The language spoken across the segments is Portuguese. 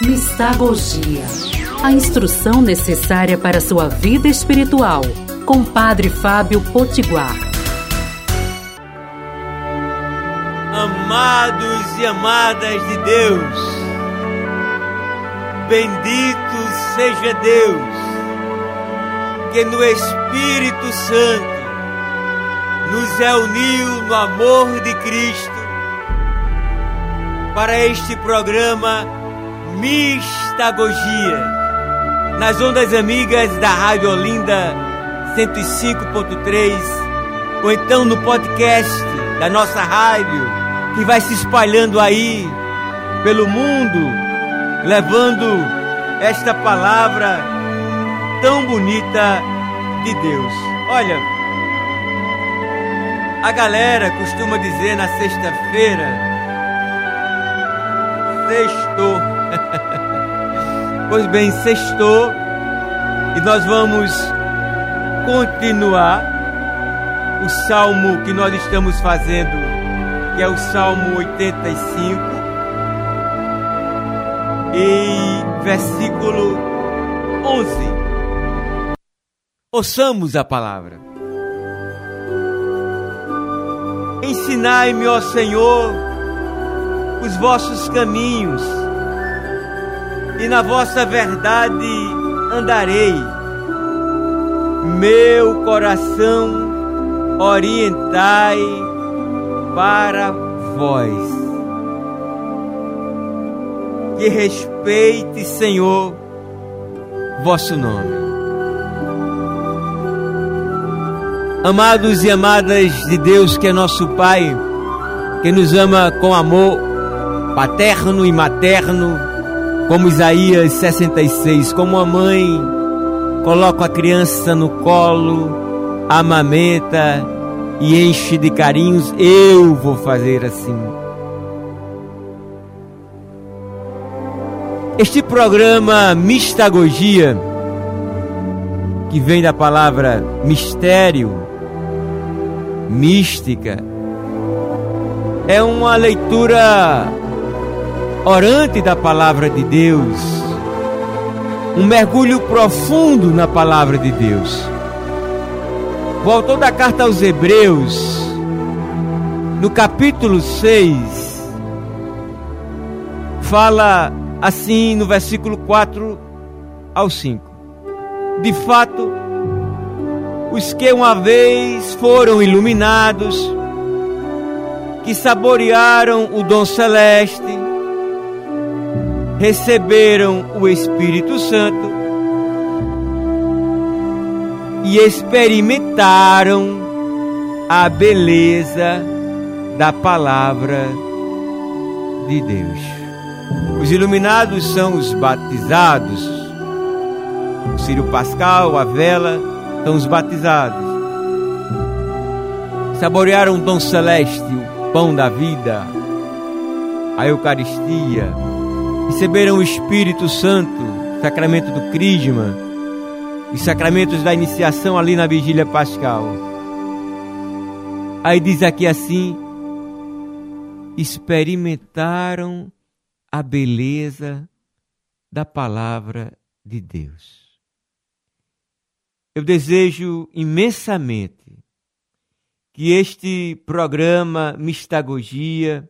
Mistagogia. A instrução necessária para sua vida espiritual. Com Padre Fábio Potiguar. Amados e amadas de Deus, bendito seja Deus, que no Espírito Santo nos reuniu no amor de Cristo para este programa Mistagogia, nas ondas amigas da Rádio Olinda 105.3, ou então no podcast da nossa rádio, que vai se espalhando aí pelo mundo, levando esta palavra tão bonita de Deus. Olha, a galera costuma dizer na sexta-feira, sextou. pois bem, sextou e nós vamos continuar o salmo que nós estamos fazendo, que é o Salmo 85, e versículo 11. Ouçamos a palavra. Ensinai-me, ó Senhor, os vossos caminhos e na vossa verdade andarei. Meu coração orientai para vós. Que respeite, Senhor, vosso nome. Amados e amadas de Deus, que é nosso Pai, que nos ama com amor paterno e materno, como Isaías 66, como a mãe coloca a criança no colo, amamenta e enche de carinhos, eu vou fazer assim. Este programa Mistagogia, que vem da palavra mistério, mística, é uma leitura orante da palavra de Deus, um mergulho profundo na palavra de Deus. O autor da carta aos Hebreus, no capítulo 6, fala assim no versículo 4 ao 5. De fato, os que uma vez foram iluminados, que saborearam o dom celeste, receberam o Espírito Santo e experimentaram a beleza da palavra de Deus. Os iluminados são os batizados. O Círio Pascal, a vela, são os batizados. Saborearam o dom celeste, o pão da vida, a Eucaristia, receberam o Espírito Santo, sacramento do Crisma, os sacramentos da iniciação ali na vigília pascal. Aí diz aqui assim: experimentaram a beleza da palavra de Deus. Eu desejo imensamente que este programa Mistagogia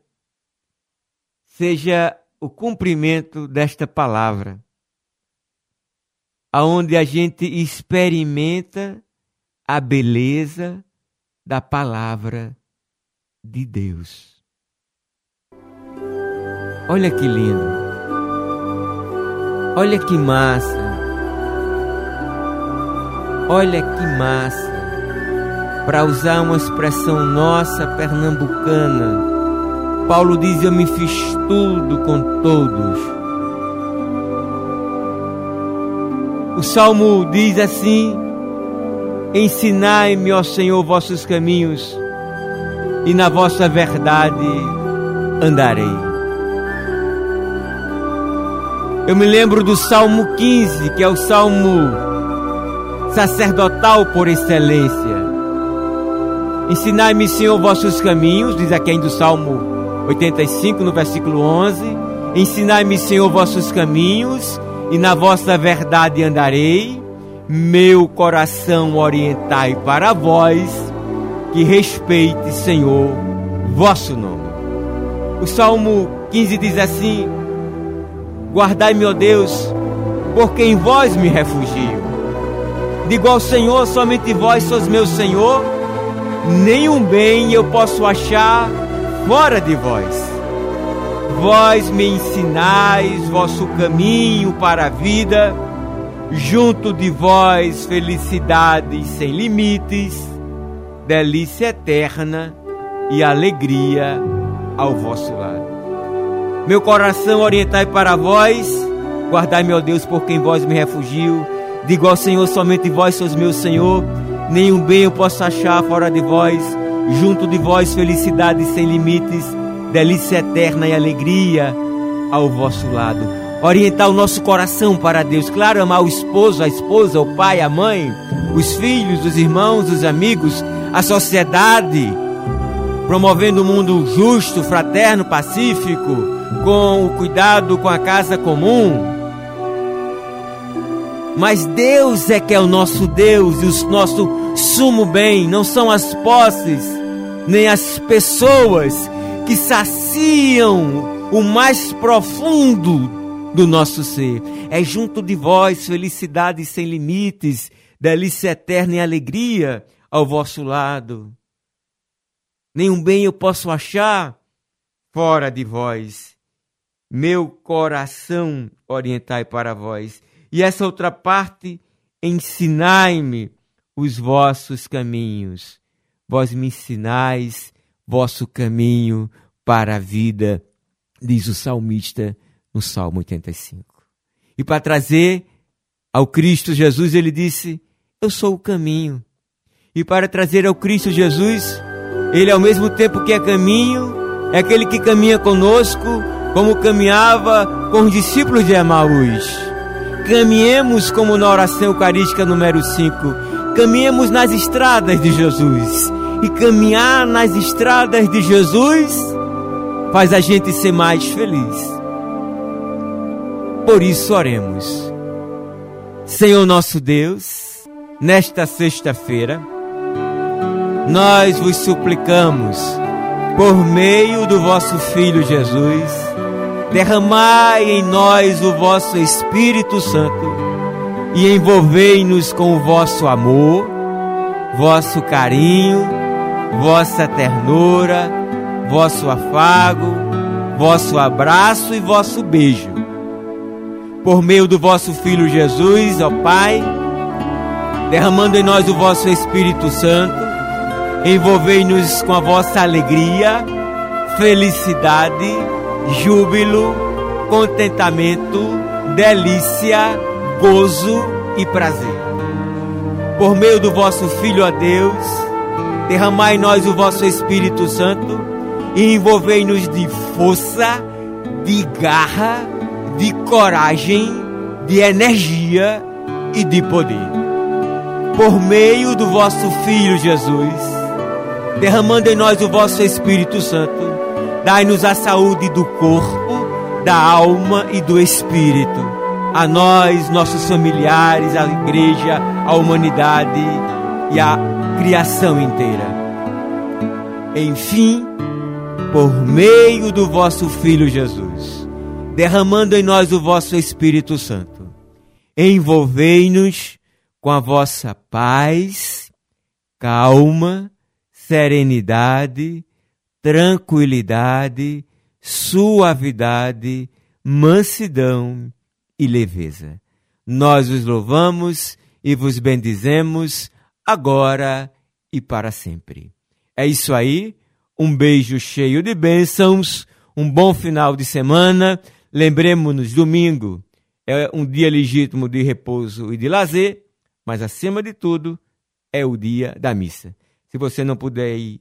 seja o cumprimento desta palavra, aonde a gente experimenta a beleza da palavra de Deus. Olha que lindo. Olha que massa. Olha que massa. Para usar uma expressão nossa pernambucana, Paulo diz: Eu me fiz tudo com todos. O salmo diz assim: Ensinai-me, ó Senhor, vossos caminhos, e na vossa verdade andarei. Eu me lembro do Salmo 15, que é o salmo sacerdotal por excelência. Ensinai-me, Senhor, vossos caminhos, diz aqui ainda o Salmo 85, no versículo 11. Ensinai-me, Senhor, vossos caminhos, e na vossa verdade andarei. Meu coração orientai para vós, que respeite, Senhor, vosso nome. O Salmo 15 diz assim: Guardai-me, ó Deus, porque em vós me refugio. Digo ao Senhor, somente vós sois meu Senhor, nenhum bem eu posso achar fora de vós. Vós me ensinais vosso caminho para a vida, junto de vós felicidade sem limites, delícia eterna e alegria ao vosso lado. Meu coração orientai para vós, guardai meu Deus por quem vós me refugio. Digo ao Senhor, somente vós sois meu Senhor, nenhum bem eu posso achar fora de vós, junto de vós felicidade sem limites delícia eterna e alegria ao vosso lado. Orientar o nosso coração para Deus, claro, amar o esposo, a esposa, o pai, a mãe, os filhos, os irmãos, os amigos, a sociedade, promovendo um mundo justo, fraterno, pacífico, com o cuidado com a casa comum. Mas Deus é que é o nosso Deus e o nosso sumo bem, não são as posses, nem as pessoas que saciam o mais profundo do nosso ser. É junto de vós felicidade sem limites, delícia eterna e alegria ao vosso lado. Nenhum bem eu posso achar fora de vós. Meu coração orientai para vós. E essa outra parte, ensinai-me os vossos caminhos. Vós me ensinais vosso caminho para a vida, diz o salmista no Salmo 85. E para trazer ao Cristo Jesus, ele disse: Eu sou o caminho. E para trazer ao Cristo Jesus, ele ao mesmo tempo que é caminho, é aquele que caminha conosco, como caminhava com os discípulos de Emaús. Caminhemos como na oração eucarística número 5. Caminhemos nas estradas de Jesus e caminhar nas estradas de Jesus faz a gente ser mais feliz. Por isso oremos. Senhor nosso Deus, nesta sexta-feira, nós vos suplicamos, por meio do vosso Filho Jesus, derramai em nós o vosso Espírito Santo e envolvei-nos com o vosso amor, vosso carinho vossa ternura, vosso afago, vosso abraço e vosso beijo. Por meio do vosso Filho Jesus, ó Pai, derramando em nós o vosso Espírito Santo, envolvei-nos com a vossa alegria, felicidade, júbilo, contentamento, delícia, gozo e prazer. Por meio do vosso Filho, ó Deus, derramai em nós o vosso Espírito Santo e envolvei-nos de força, de garra, de coragem, de energia e de poder. Por meio do vosso Filho Jesus, derramando em nós o vosso Espírito Santo, dai-nos a saúde do corpo, da alma e do espírito. A nós, nossos familiares, a igreja, a humanidade e a criação inteira. Enfim, por meio do vosso Filho Jesus, derramando em nós o vosso Espírito Santo, envolvei-nos com a vossa paz, calma, serenidade, tranquilidade, suavidade, mansidão e leveza. Nós os louvamos e vos bendizemos agora e para sempre. É isso aí. Um beijo cheio de bênçãos. Um bom final de semana. Lembremos-nos, domingo é um dia legítimo de repouso e de lazer, mas acima de tudo é o dia da missa. Se você não puder ir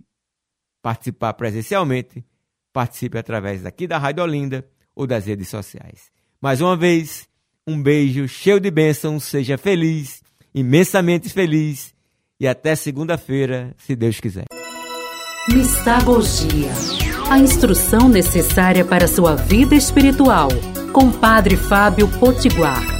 participar presencialmente, participe através daqui da Rádio Olinda ou das redes sociais. Mais uma vez, um beijo cheio de bênçãos, seja feliz, imensamente feliz e até segunda-feira, se Deus quiser. Mistagogia A instrução necessária para sua vida espiritual, com Padre Fábio Potiguar.